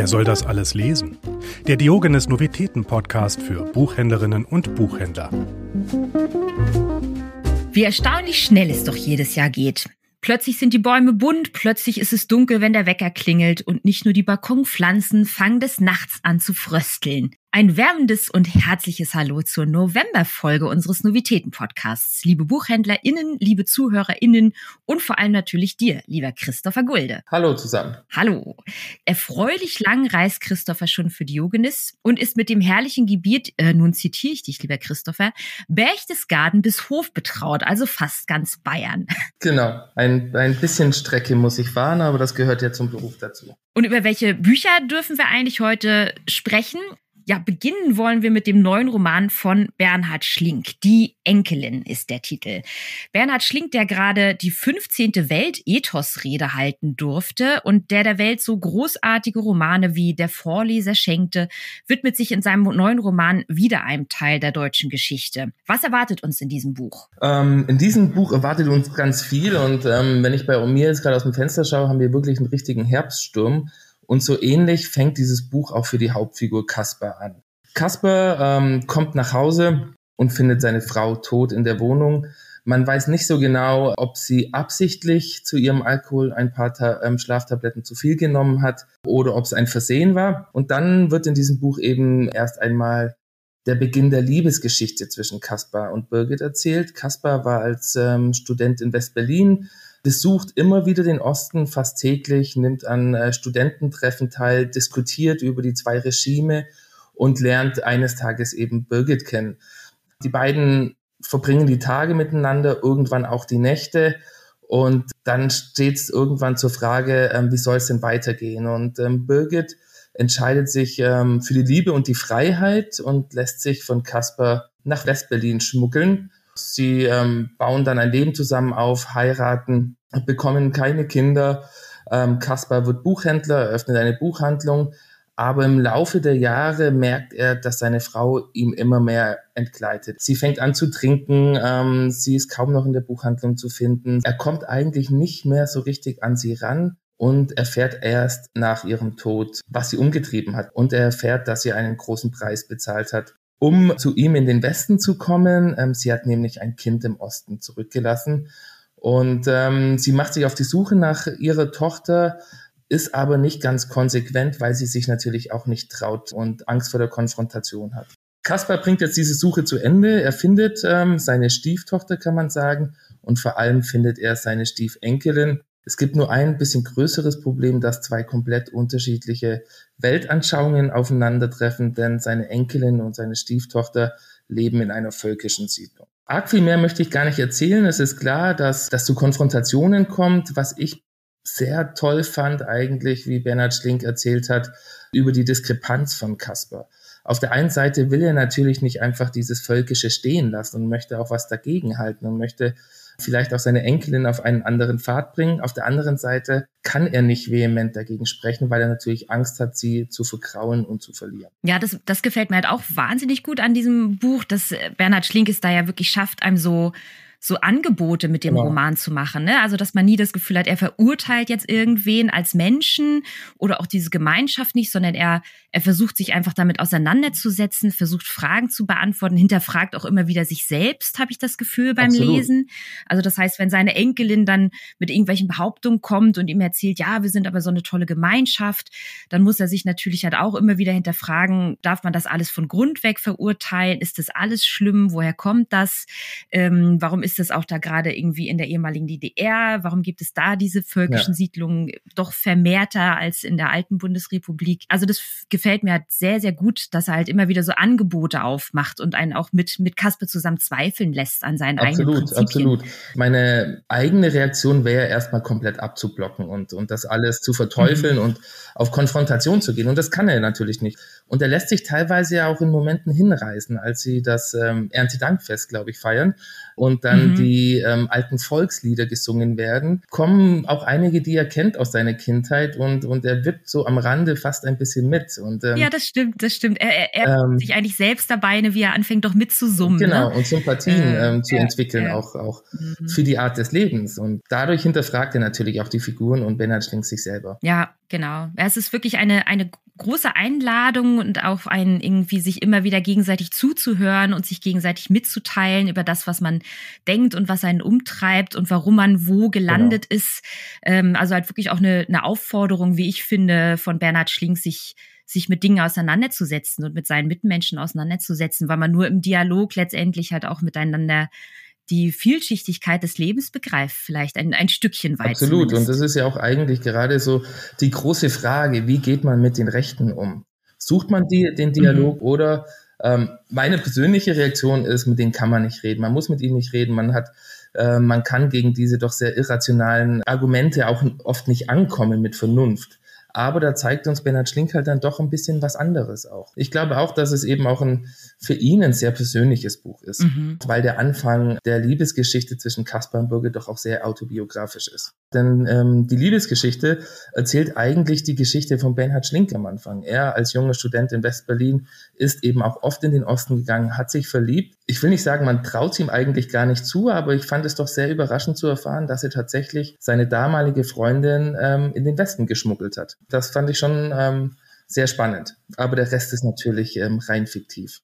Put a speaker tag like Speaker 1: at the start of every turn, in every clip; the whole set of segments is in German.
Speaker 1: Wer soll das alles lesen? Der Diogenes Novitäten Podcast für Buchhändlerinnen und Buchhändler.
Speaker 2: Wie erstaunlich schnell es doch jedes Jahr geht. Plötzlich sind die Bäume bunt, plötzlich ist es dunkel, wenn der Wecker klingelt und nicht nur die Balkonpflanzen fangen des Nachts an zu frösteln. Ein wärmendes und herzliches Hallo zur Novemberfolge unseres Novitäten-Podcasts. Liebe BuchhändlerInnen, liebe ZuhörerInnen und vor allem natürlich dir, lieber Christopher Gulde.
Speaker 3: Hallo zusammen.
Speaker 2: Hallo. Erfreulich lang reist Christopher schon für Diogenes und ist mit dem herrlichen Gebiet, äh, nun zitiere ich dich, lieber Christopher, Berchtesgaden bis Hof betraut, also fast ganz Bayern.
Speaker 3: Genau. Ein, ein bisschen Strecke muss ich fahren, aber das gehört ja zum Beruf dazu.
Speaker 2: Und über welche Bücher dürfen wir eigentlich heute sprechen? Ja, beginnen wollen wir mit dem neuen Roman von Bernhard Schlink. Die Enkelin ist der Titel. Bernhard Schlink, der gerade die 15. Welt-Ethos-Rede halten durfte und der der Welt so großartige Romane wie Der Vorleser schenkte, widmet sich in seinem neuen Roman wieder einem Teil der deutschen Geschichte. Was erwartet uns in diesem Buch?
Speaker 3: Ähm, in diesem Buch erwartet uns ganz viel und ähm, wenn ich bei mir jetzt gerade aus dem Fenster schaue, haben wir wirklich einen richtigen Herbststurm. Und so ähnlich fängt dieses Buch auch für die Hauptfigur Kasper an. Kasper ähm, kommt nach Hause und findet seine Frau tot in der Wohnung. Man weiß nicht so genau, ob sie absichtlich zu ihrem Alkohol ein paar Ta ähm, Schlaftabletten zu viel genommen hat oder ob es ein Versehen war. Und dann wird in diesem Buch eben erst einmal der Beginn der Liebesgeschichte zwischen Kaspar und Birgit erzählt. Kaspar war als ähm, Student in West-Berlin besucht immer wieder den Osten fast täglich, nimmt an äh, Studententreffen teil, diskutiert über die zwei Regime und lernt eines Tages eben Birgit kennen. Die beiden verbringen die Tage miteinander, irgendwann auch die Nächte. Und dann steht es irgendwann zur Frage, ähm, wie soll es denn weitergehen? Und ähm, Birgit entscheidet sich ähm, für die Liebe und die Freiheit und lässt sich von Kasper nach Westberlin schmuggeln. Sie ähm, bauen dann ein Leben zusammen auf, heiraten, bekommen keine Kinder. Ähm, Kaspar wird Buchhändler, eröffnet eine Buchhandlung, aber im Laufe der Jahre merkt er, dass seine Frau ihm immer mehr entgleitet. Sie fängt an zu trinken, ähm, sie ist kaum noch in der Buchhandlung zu finden. Er kommt eigentlich nicht mehr so richtig an sie ran und erfährt erst nach ihrem Tod, was sie umgetrieben hat. Und er erfährt, dass sie einen großen Preis bezahlt hat um zu ihm in den Westen zu kommen. Ähm, sie hat nämlich ein Kind im Osten zurückgelassen und ähm, sie macht sich auf die Suche nach ihrer Tochter, ist aber nicht ganz konsequent, weil sie sich natürlich auch nicht traut und Angst vor der Konfrontation hat. Kaspar bringt jetzt diese Suche zu Ende. Er findet ähm, seine Stieftochter, kann man sagen, und vor allem findet er seine Stiefenkelin. Es gibt nur ein bisschen größeres Problem, dass zwei komplett unterschiedliche Weltanschauungen aufeinandertreffen, denn seine Enkelin und seine Stieftochter leben in einer völkischen Siedlung. Arg viel mehr möchte ich gar nicht erzählen. Es ist klar, dass das zu Konfrontationen kommt, was ich sehr toll fand eigentlich, wie Bernhard Schlink erzählt hat, über die Diskrepanz von Kasper. Auf der einen Seite will er natürlich nicht einfach dieses Völkische stehen lassen und möchte auch was dagegen halten und möchte vielleicht auch seine Enkelin auf einen anderen Pfad bringen. Auf der anderen Seite kann er nicht vehement dagegen sprechen, weil er natürlich Angst hat, sie zu verkrauen und zu verlieren.
Speaker 2: Ja, das, das gefällt mir halt auch wahnsinnig gut an diesem Buch, dass Bernhard Schlink es da ja wirklich schafft, einem so so Angebote mit dem genau. Roman zu machen. Ne? Also, dass man nie das Gefühl hat, er verurteilt jetzt irgendwen als Menschen oder auch diese Gemeinschaft nicht, sondern er, er versucht sich einfach damit auseinanderzusetzen, versucht Fragen zu beantworten, hinterfragt auch immer wieder sich selbst, habe ich das Gefühl beim Absolut. Lesen. Also, das heißt, wenn seine Enkelin dann mit irgendwelchen Behauptungen kommt und ihm erzählt, ja, wir sind aber so eine tolle Gemeinschaft, dann muss er sich natürlich halt auch immer wieder hinterfragen, darf man das alles von Grund weg verurteilen? Ist das alles schlimm? Woher kommt das? Ähm, warum ist ist es auch da gerade irgendwie in der ehemaligen DDR? Warum gibt es da diese völkischen ja. Siedlungen doch vermehrter als in der alten Bundesrepublik? Also das gefällt mir halt sehr, sehr gut, dass er halt immer wieder so Angebote aufmacht und einen auch mit, mit Kasper zusammen zweifeln lässt an seinen
Speaker 3: absolut,
Speaker 2: eigenen Prinzipien.
Speaker 3: Absolut, Meine eigene Reaktion wäre erstmal komplett abzublocken und, und das alles zu verteufeln mhm. und auf Konfrontation zu gehen. Und das kann er natürlich nicht. Und er lässt sich teilweise ja auch in Momenten hinreißen, als sie das ähm, Erntedankfest, glaube ich, feiern und dann mhm. die ähm, alten Volkslieder gesungen werden, kommen auch einige, die er kennt aus seiner Kindheit und, und er wippt so am Rande fast ein bisschen mit. Und,
Speaker 2: ähm, ja, das stimmt, das stimmt. Er, er, er ähm, sich eigentlich selbst dabei, ne, wie er anfängt doch mitzusummen.
Speaker 3: Genau,
Speaker 2: ne?
Speaker 3: und Sympathien äh, ähm, zu ja, entwickeln, ja. auch, auch mhm. für die Art des Lebens. Und dadurch hinterfragt er natürlich auch die Figuren und Bernhard Schlink sich selber.
Speaker 2: Ja, genau. Es ist wirklich eine, eine große Einladung und auch ein irgendwie sich immer wieder gegenseitig zuzuhören und sich gegenseitig mitzuteilen über das, was man denkt und was einen umtreibt und warum man wo gelandet genau. ist. Ähm, also halt wirklich auch eine, eine Aufforderung, wie ich finde, von Bernhard Schling, sich sich mit Dingen auseinanderzusetzen und mit seinen Mitmenschen auseinanderzusetzen, weil man nur im Dialog letztendlich halt auch miteinander die Vielschichtigkeit des Lebens begreift, vielleicht ein, ein Stückchen weit.
Speaker 3: Absolut. Zumindest. Und das ist ja auch eigentlich gerade so die große Frage, wie geht man mit den Rechten um? Sucht man die, den Dialog mhm. oder ähm, meine persönliche Reaktion ist, mit denen kann man nicht reden. Man muss mit ihnen nicht reden. Man hat, äh, man kann gegen diese doch sehr irrationalen Argumente auch oft nicht ankommen mit Vernunft. Aber da zeigt uns Bernhard Schlink halt dann doch ein bisschen was anderes auch. Ich glaube auch, dass es eben auch ein für ihn ein sehr persönliches Buch ist, mhm. weil der Anfang der Liebesgeschichte zwischen Caspar und Birgit doch auch sehr autobiografisch ist. Denn ähm, die Liebesgeschichte erzählt eigentlich die Geschichte von Bernhard Schlink am Anfang. Er als junger Student in Westberlin ist eben auch oft in den Osten gegangen, hat sich verliebt. Ich will nicht sagen, man traut ihm eigentlich gar nicht zu, aber ich fand es doch sehr überraschend zu erfahren, dass er tatsächlich seine damalige Freundin ähm, in den Westen geschmuggelt hat. Das fand ich schon ähm, sehr spannend. Aber der Rest ist natürlich ähm, rein fiktiv.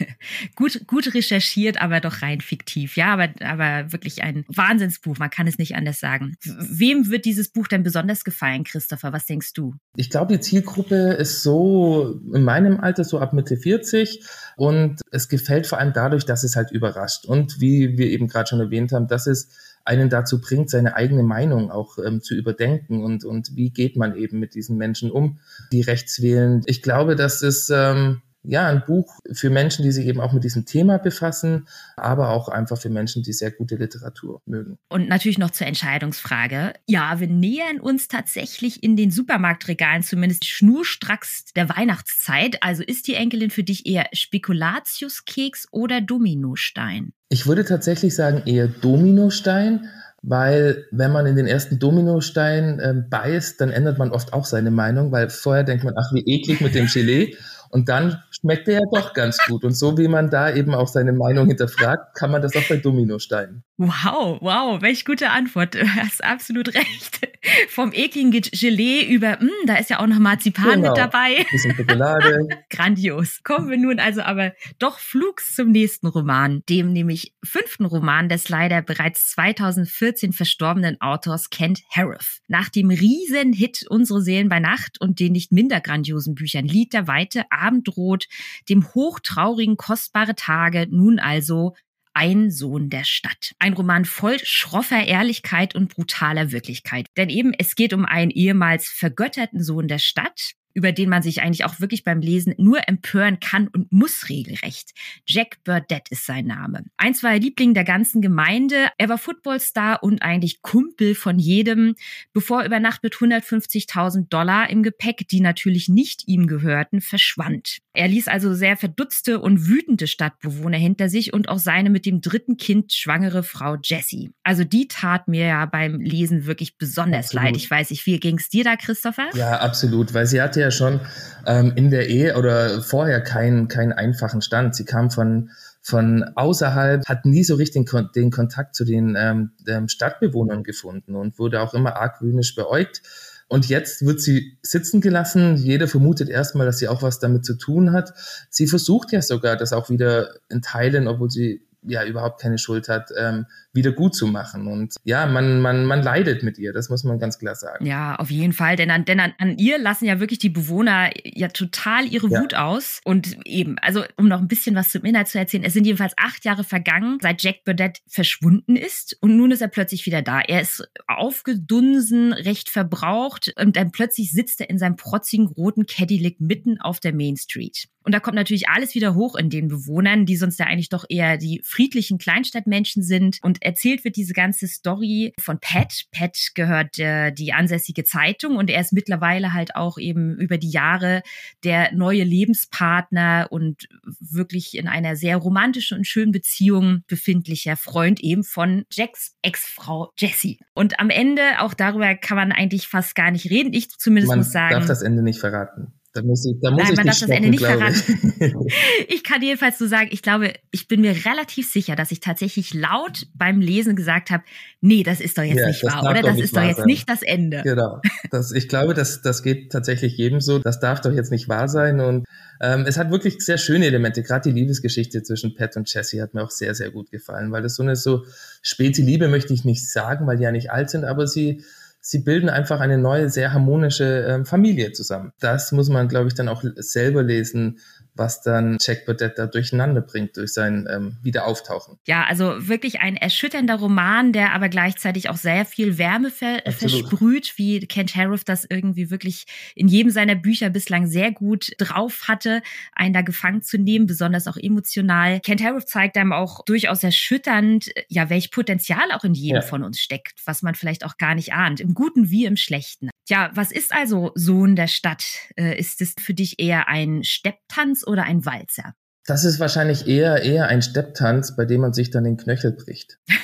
Speaker 2: gut, gut recherchiert, aber doch rein fiktiv. Ja, aber, aber wirklich ein Wahnsinnsbuch. Man kann es nicht anders sagen. Wem wird dieses Buch denn besonders gefallen, Christopher? Was denkst du?
Speaker 3: Ich glaube, die Zielgruppe ist so in meinem Alter so ab Mitte 40 und es gefällt vor allem dadurch, dass es halt überrascht. Und wie wir eben gerade schon erwähnt haben, dass es einen dazu bringt, seine eigene Meinung auch ähm, zu überdenken und, und wie geht man eben mit diesen Menschen um, die rechts wählen. Ich glaube, dass es ähm, ja, ein Buch für Menschen, die sich eben auch mit diesem Thema befassen, aber auch einfach für Menschen, die sehr gute Literatur mögen.
Speaker 2: Und natürlich noch zur Entscheidungsfrage. Ja, wir nähern uns tatsächlich in den Supermarktregalen zumindest schnurstracks der Weihnachtszeit. Also ist die Enkelin für dich eher Spekulatiuskeks oder Dominostein?
Speaker 3: Ich würde tatsächlich sagen eher Dominostein, weil wenn man in den ersten Dominostein äh, beißt, dann ändert man oft auch seine Meinung, weil vorher denkt man, ach wie eklig mit dem Gelee. Und dann schmeckt er ja doch ganz gut. Und so wie man da eben auch seine Meinung hinterfragt, kann man das auch bei Dominosteinen.
Speaker 2: Wow, wow, welch gute Antwort. Du hast absolut recht. Vom ekligen Gelee über, mh, hm, da ist ja auch noch Marzipan genau. mit dabei.
Speaker 3: Bisschen Schokolade.
Speaker 2: Grandios. Kommen wir nun also aber doch flugs zum nächsten Roman, dem nämlich fünften Roman des leider bereits 2014 verstorbenen Autors Kent Harif. Nach dem Riesenhit Unsere Seelen bei Nacht und den nicht minder grandiosen Büchern Lied der Weite, Abendrot, dem hochtraurigen Kostbare Tage, nun also ein Sohn der Stadt. Ein Roman voll schroffer Ehrlichkeit und brutaler Wirklichkeit. Denn eben es geht um einen ehemals vergötterten Sohn der Stadt, über den man sich eigentlich auch wirklich beim Lesen nur empören kann und muss regelrecht. Jack Burdett ist sein Name. Eins war er Liebling der ganzen Gemeinde. Er war Footballstar und eigentlich Kumpel von jedem, bevor er über Nacht mit 150.000 Dollar im Gepäck, die natürlich nicht ihm gehörten, verschwand. Er ließ also sehr verdutzte und wütende Stadtbewohner hinter sich und auch seine mit dem dritten Kind schwangere Frau Jessie. Also die tat mir ja beim Lesen wirklich besonders absolut. leid. Ich weiß nicht, wie ging es dir da, Christopher?
Speaker 3: Ja, absolut, weil sie hatte ja schon ähm, in der Ehe oder vorher keinen keinen einfachen Stand. Sie kam von von außerhalb, hat nie so richtig den Kontakt zu den ähm, Stadtbewohnern gefunden und wurde auch immer argwöhnisch beäugt. Und jetzt wird sie sitzen gelassen. Jeder vermutet erstmal, dass sie auch was damit zu tun hat. Sie versucht ja sogar, das auch wieder in Teilen, obwohl sie ja überhaupt keine Schuld hat, ähm, wieder gut zu machen. Und ja, man, man, man leidet mit ihr, das muss man ganz klar sagen.
Speaker 2: Ja, auf jeden Fall. Denn an, denn an, an ihr lassen ja wirklich die Bewohner ja total ihre ja. Wut aus. Und eben, also um noch ein bisschen was zum Inhalt zu erzählen, es sind jedenfalls acht Jahre vergangen, seit Jack Burdett verschwunden ist. Und nun ist er plötzlich wieder da. Er ist aufgedunsen, recht verbraucht. Und dann plötzlich sitzt er in seinem protzigen roten Cadillac mitten auf der Main Street. Und da kommt natürlich alles wieder hoch in den Bewohnern, die sonst ja eigentlich doch eher die friedlichen Kleinstadtmenschen sind. Und erzählt wird diese ganze Story von Pat. Pat gehört äh, die ansässige Zeitung und er ist mittlerweile halt auch eben über die Jahre der neue Lebenspartner und wirklich in einer sehr romantischen und schönen Beziehung befindlicher Freund eben von Jacks Ex-Frau Jessie. Und am Ende, auch darüber kann man eigentlich fast gar nicht reden. Ich zumindest
Speaker 3: man
Speaker 2: muss sagen.
Speaker 3: Man darf das Ende nicht verraten. Da muss ich, da muss
Speaker 2: Nein,
Speaker 3: ich
Speaker 2: man darf
Speaker 3: das
Speaker 2: Ende nicht
Speaker 3: verraten.
Speaker 2: Ich. kann jedenfalls so sagen, ich glaube, ich bin mir relativ sicher, dass ich tatsächlich laut beim Lesen gesagt habe, nee, das ist doch jetzt ja, nicht wahr, oder? Das ist doch jetzt sein. nicht das Ende.
Speaker 3: Genau. Das, ich glaube, das, das geht tatsächlich jedem so. Das darf doch jetzt nicht wahr sein. Und ähm, es hat wirklich sehr schöne Elemente. Gerade die Liebesgeschichte zwischen Pat und Jesse hat mir auch sehr, sehr gut gefallen, weil das so eine so späte Liebe möchte ich nicht sagen, weil die ja nicht alt sind, aber sie sie bilden einfach eine neue, sehr harmonische ähm, Familie zusammen. Das muss man, glaube ich, dann auch selber lesen, was dann Jack Burdett da durcheinander bringt durch sein ähm, Wiederauftauchen.
Speaker 2: Ja, also wirklich ein erschütternder Roman, der aber gleichzeitig auch sehr viel Wärme ver Absolut. versprüht, wie Kent Harif das irgendwie wirklich in jedem seiner Bücher bislang sehr gut drauf hatte, einen da gefangen zu nehmen, besonders auch emotional. Kent Harif zeigt einem auch durchaus erschütternd, ja, welch Potenzial auch in jedem ja. von uns steckt, was man vielleicht auch gar nicht ahnt, im Guten wie im Schlechten. Tja, was ist also Sohn der Stadt? Äh, ist es für dich eher ein Stepptanz oder ein Walzer?
Speaker 3: Das ist wahrscheinlich eher, eher ein Stepptanz, bei dem man sich dann den Knöchel bricht.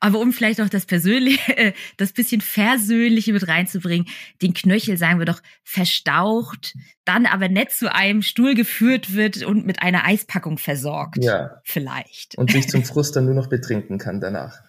Speaker 2: Aber um vielleicht auch das Persönliche, äh, das bisschen Versöhnliche mit reinzubringen, den Knöchel, sagen wir doch, verstaucht, dann aber nett zu einem Stuhl geführt wird und mit einer Eispackung versorgt. Ja. Vielleicht.
Speaker 3: Und sich zum Frust dann nur noch betrinken kann danach.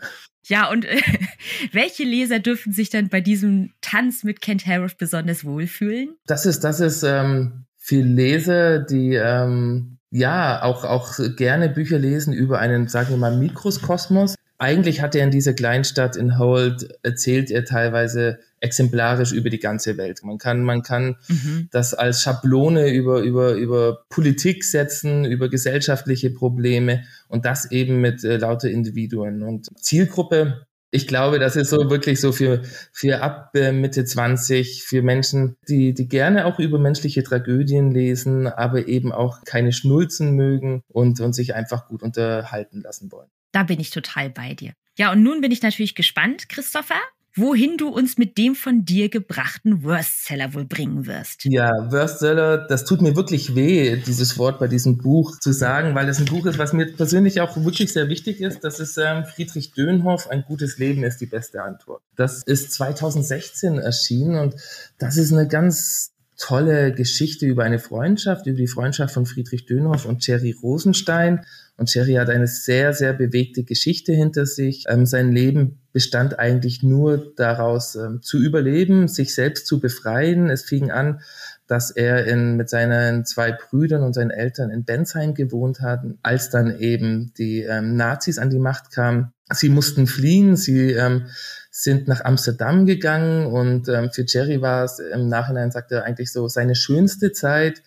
Speaker 2: Ja, und äh, welche Leser dürfen sich dann bei diesem Tanz mit Kent Harris besonders wohlfühlen?
Speaker 3: Das ist, das ist ähm, für Leser, die ähm, ja auch, auch gerne Bücher lesen über einen, sagen wir mal, Mikrokosmos. Eigentlich hat er in dieser Kleinstadt in Holt erzählt er teilweise exemplarisch über die ganze Welt. Man kann, man kann mhm. das als Schablone über, über, über Politik setzen, über gesellschaftliche Probleme und das eben mit äh, lauter Individuen. Und Zielgruppe, ich glaube, das ist so wirklich so für, für ab äh, Mitte 20, für Menschen, die, die gerne auch über menschliche Tragödien lesen, aber eben auch keine Schnulzen mögen und, und sich einfach gut unterhalten lassen wollen.
Speaker 2: Da bin ich total bei dir. Ja, und nun bin ich natürlich gespannt, Christopher, wohin du uns mit dem von dir gebrachten Worstseller wohl bringen wirst.
Speaker 3: Ja, Worstseller, das tut mir wirklich weh, dieses Wort bei diesem Buch zu sagen, weil es ein Buch ist, was mir persönlich auch wirklich sehr wichtig ist. Das ist ähm, Friedrich Dönhoff, Ein gutes Leben ist die beste Antwort. Das ist 2016 erschienen und das ist eine ganz tolle Geschichte über eine Freundschaft, über die Freundschaft von Friedrich Dönhoff und Jerry Rosenstein. Und Jerry hat eine sehr, sehr bewegte Geschichte hinter sich. Ähm, sein Leben bestand eigentlich nur daraus ähm, zu überleben, sich selbst zu befreien. Es fing an, dass er in, mit seinen zwei Brüdern und seinen Eltern in Bensheim gewohnt hat, als dann eben die ähm, Nazis an die Macht kamen. Sie mussten fliehen, sie ähm, sind nach Amsterdam gegangen und ähm, für Jerry war es im Nachhinein, sagt er, eigentlich so seine schönste Zeit,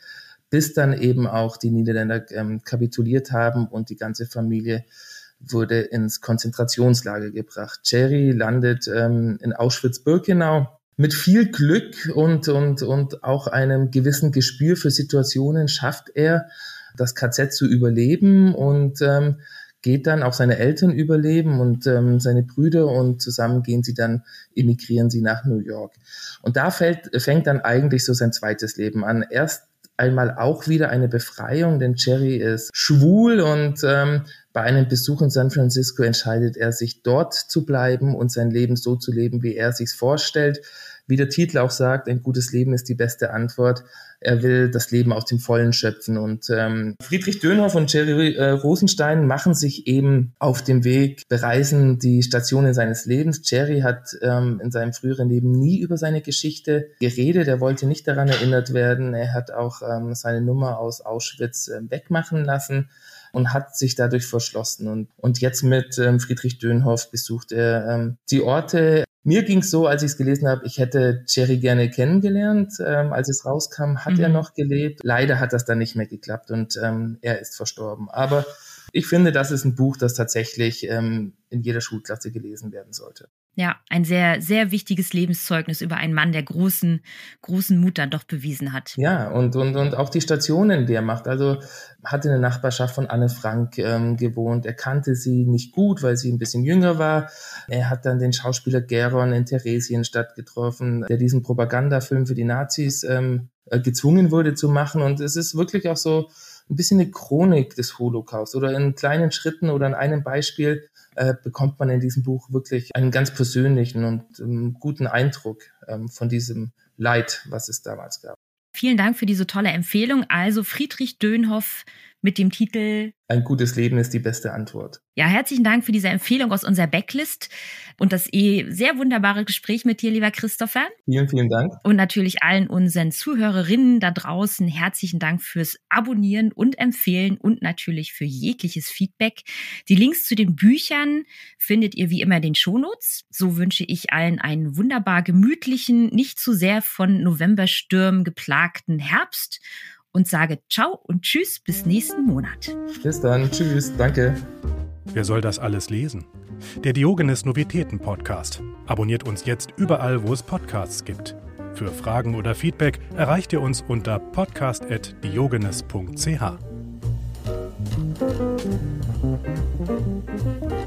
Speaker 3: bis dann eben auch die Niederländer ähm, kapituliert haben und die ganze Familie wurde ins Konzentrationslager gebracht. Jerry landet ähm, in Auschwitz-Birkenau. Mit viel Glück und, und, und auch einem gewissen Gespür für Situationen schafft er, das KZ zu überleben und ähm, geht dann, auch seine Eltern überleben und ähm, seine Brüder und zusammen gehen sie dann, emigrieren sie nach New York. Und da fällt, fängt dann eigentlich so sein zweites Leben an. Erst einmal auch wieder eine Befreiung, denn Jerry ist schwul und ähm, bei einem Besuch in San Francisco entscheidet er sich dort zu bleiben und sein Leben so zu leben, wie er sich vorstellt. Wie der Titel auch sagt, ein gutes Leben ist die beste Antwort. Er will das Leben aus dem Vollen schöpfen. Und ähm, Friedrich Dönhoff und Jerry äh, Rosenstein machen sich eben auf dem Weg, bereisen die Stationen seines Lebens. Jerry hat ähm, in seinem früheren Leben nie über seine Geschichte geredet. Er wollte nicht daran erinnert werden. Er hat auch ähm, seine Nummer aus Auschwitz äh, wegmachen lassen und hat sich dadurch verschlossen. Und, und jetzt mit ähm, Friedrich Dönhoff besucht er ähm, die Orte. Mir ging es so, als ich es gelesen habe, ich hätte Jerry gerne kennengelernt. Ähm, als es rauskam, hat mhm. er noch gelebt. Leider hat das dann nicht mehr geklappt und ähm, er ist verstorben. Aber ich finde, das ist ein Buch, das tatsächlich ähm, in jeder Schulklasse gelesen werden sollte.
Speaker 2: Ja, ein sehr, sehr wichtiges Lebenszeugnis über einen Mann, der großen, großen Mut dann doch bewiesen hat.
Speaker 3: Ja, und, und, und auch die Stationen, die er macht. Also hatte eine Nachbarschaft von Anne Frank ähm, gewohnt. Er kannte sie nicht gut, weil sie ein bisschen jünger war. Er hat dann den Schauspieler Geron in Theresienstadt getroffen, der diesen Propagandafilm für die Nazis ähm, äh, gezwungen wurde zu machen. Und es ist wirklich auch so ein bisschen eine Chronik des Holocaust oder in kleinen Schritten oder in einem Beispiel äh, bekommt man in diesem Buch wirklich einen ganz persönlichen und ähm, guten Eindruck ähm, von diesem Leid, was es damals gab.
Speaker 2: Vielen Dank für diese tolle Empfehlung. Also Friedrich Dönhoff, mit dem Titel
Speaker 3: Ein gutes Leben ist die beste Antwort.
Speaker 2: Ja, herzlichen Dank für diese Empfehlung aus unserer Backlist und das eh sehr wunderbare Gespräch mit dir, lieber Christopher.
Speaker 3: Vielen, vielen Dank.
Speaker 2: Und natürlich allen unseren Zuhörerinnen da draußen herzlichen Dank fürs Abonnieren und Empfehlen und natürlich für jegliches Feedback. Die Links zu den Büchern findet ihr wie immer in den Shownotes. So wünsche ich allen einen wunderbar gemütlichen, nicht zu sehr von Novemberstürmen geplagten Herbst und sage Ciao und Tschüss bis nächsten Monat.
Speaker 3: Bis dann. Tschüss. Danke.
Speaker 1: Wer soll das alles lesen? Der Diogenes Novitäten Podcast. Abonniert uns jetzt überall, wo es Podcasts gibt. Für Fragen oder Feedback erreicht ihr uns unter podcast.diogenes.ch.